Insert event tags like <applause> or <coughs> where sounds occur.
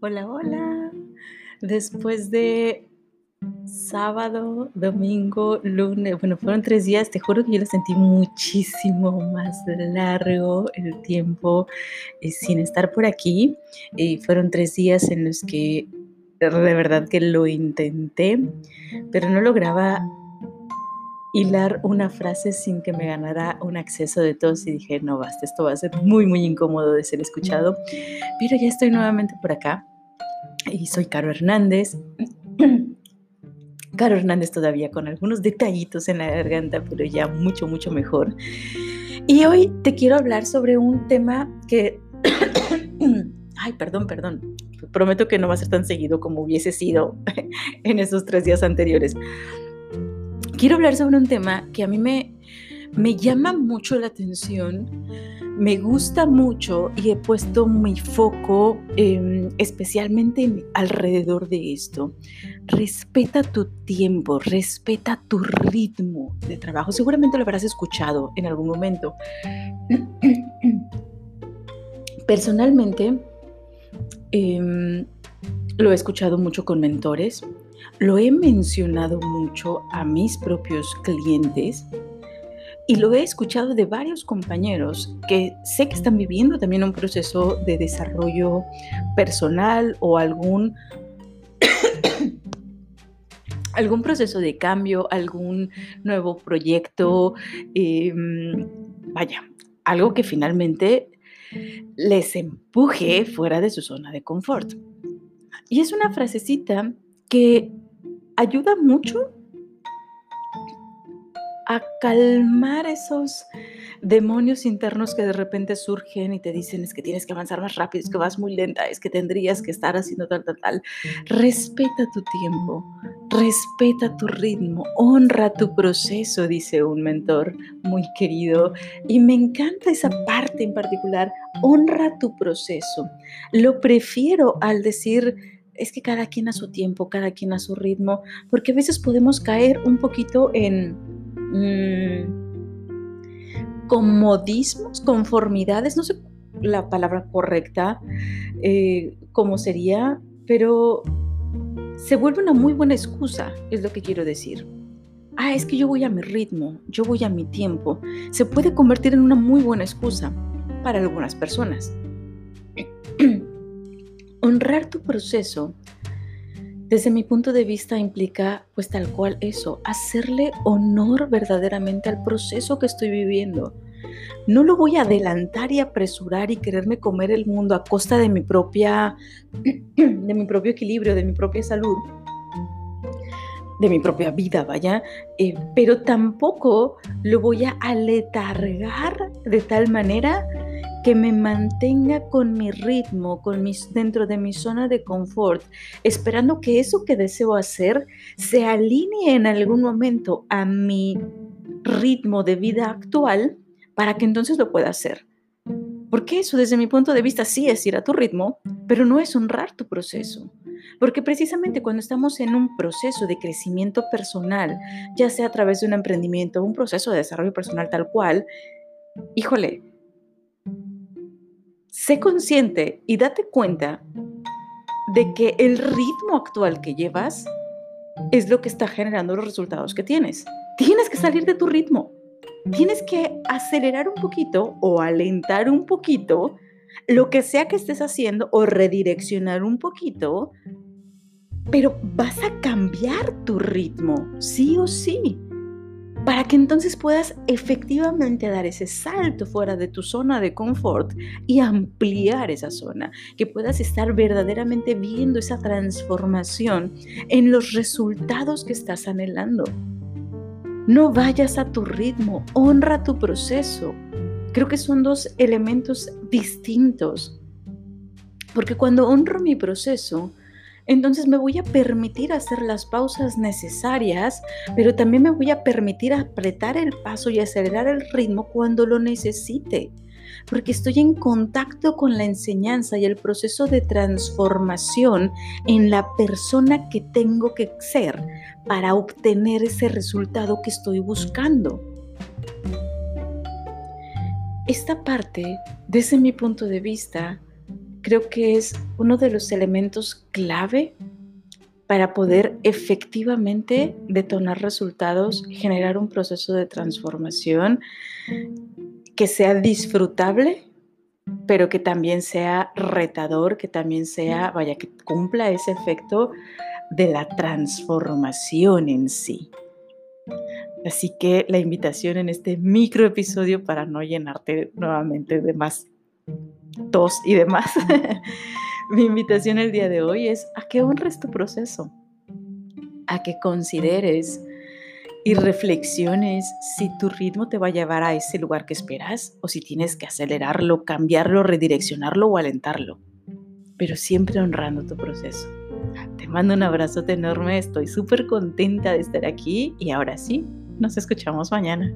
Hola, hola. Después de sábado, domingo, lunes, bueno, fueron tres días, te juro que yo lo sentí muchísimo más largo el tiempo eh, sin estar por aquí. Y fueron tres días en los que de verdad que lo intenté, pero no lograba hilar una frase sin que me ganara un acceso de tos y dije, no basta, esto va a ser muy, muy incómodo de ser escuchado. Pero ya estoy nuevamente por acá y soy Caro Hernández. Caro Hernández todavía con algunos detallitos en la garganta, pero ya mucho, mucho mejor. Y hoy te quiero hablar sobre un tema que... <coughs> Ay, perdón, perdón. Prometo que no va a ser tan seguido como hubiese sido <laughs> en esos tres días anteriores. Quiero hablar sobre un tema que a mí me, me llama mucho la atención me gusta mucho y he puesto mi foco em, especialmente alrededor de esto. Respeta tu tiempo, respeta tu ritmo de trabajo. Seguramente lo habrás escuchado en algún momento. <clears throat> Personalmente, em, lo he escuchado mucho con mentores, lo he mencionado mucho a mis propios clientes y lo he escuchado de varios compañeros que sé que están viviendo también un proceso de desarrollo personal o algún, <coughs> algún proceso de cambio, algún nuevo proyecto, em, vaya, algo que finalmente les empuje fuera de su zona de confort. Y es una frasecita que ayuda mucho a calmar esos demonios internos que de repente surgen y te dicen es que tienes que avanzar más rápido, es que vas muy lenta, es que tendrías que estar haciendo tal, tal, tal. Respeta tu tiempo, respeta tu ritmo, honra tu proceso, dice un mentor muy querido. Y me encanta esa parte en particular, honra tu proceso. Lo prefiero al decir es que cada quien a su tiempo, cada quien a su ritmo, porque a veces podemos caer un poquito en Mm, comodismos, conformidades, no sé la palabra correcta, eh, cómo sería, pero se vuelve una muy buena excusa, es lo que quiero decir. Ah, es que yo voy a mi ritmo, yo voy a mi tiempo. Se puede convertir en una muy buena excusa para algunas personas. <clears throat> Honrar tu proceso desde mi punto de vista implica pues tal cual eso, hacerle honor verdaderamente al proceso que estoy viviendo. No lo voy a adelantar y apresurar y quererme comer el mundo a costa de mi propia <clears throat> de mi propio equilibrio, de mi propia salud, de mi propia vida, vaya, eh, pero tampoco lo voy a aletargar de tal manera que me mantenga con mi ritmo, con mis, dentro de mi zona de confort, esperando que eso que deseo hacer se alinee en algún momento a mi ritmo de vida actual para que entonces lo pueda hacer. Porque eso desde mi punto de vista sí es ir a tu ritmo, pero no es honrar tu proceso. Porque precisamente cuando estamos en un proceso de crecimiento personal, ya sea a través de un emprendimiento, un proceso de desarrollo personal tal cual, híjole, sé consciente y date cuenta de que el ritmo actual que llevas es lo que está generando los resultados que tienes. Tienes que salir de tu ritmo. Tienes que acelerar un poquito o alentar un poquito lo que sea que estés haciendo o redireccionar un poquito, pero vas a cambiar tu ritmo, sí o sí para que entonces puedas efectivamente dar ese salto fuera de tu zona de confort y ampliar esa zona, que puedas estar verdaderamente viendo esa transformación en los resultados que estás anhelando. No vayas a tu ritmo, honra tu proceso. Creo que son dos elementos distintos, porque cuando honro mi proceso, entonces me voy a permitir hacer las pausas necesarias, pero también me voy a permitir apretar el paso y acelerar el ritmo cuando lo necesite, porque estoy en contacto con la enseñanza y el proceso de transformación en la persona que tengo que ser para obtener ese resultado que estoy buscando. Esta parte, desde mi punto de vista, creo que es uno de los elementos clave para poder efectivamente detonar resultados, generar un proceso de transformación que sea disfrutable, pero que también sea retador, que también sea, vaya, que cumpla ese efecto de la transformación en sí. Así que la invitación en este micro episodio para no llenarte nuevamente de más tos y demás <laughs> mi invitación el día de hoy es a que honres tu proceso, a que consideres y reflexiones si tu ritmo te va a llevar a ese lugar que esperas o si tienes que acelerarlo, cambiarlo, redireccionarlo o alentarlo, pero siempre honrando tu proceso. Te mando un abrazote enorme, estoy súper contenta de estar aquí y ahora sí, nos escuchamos mañana.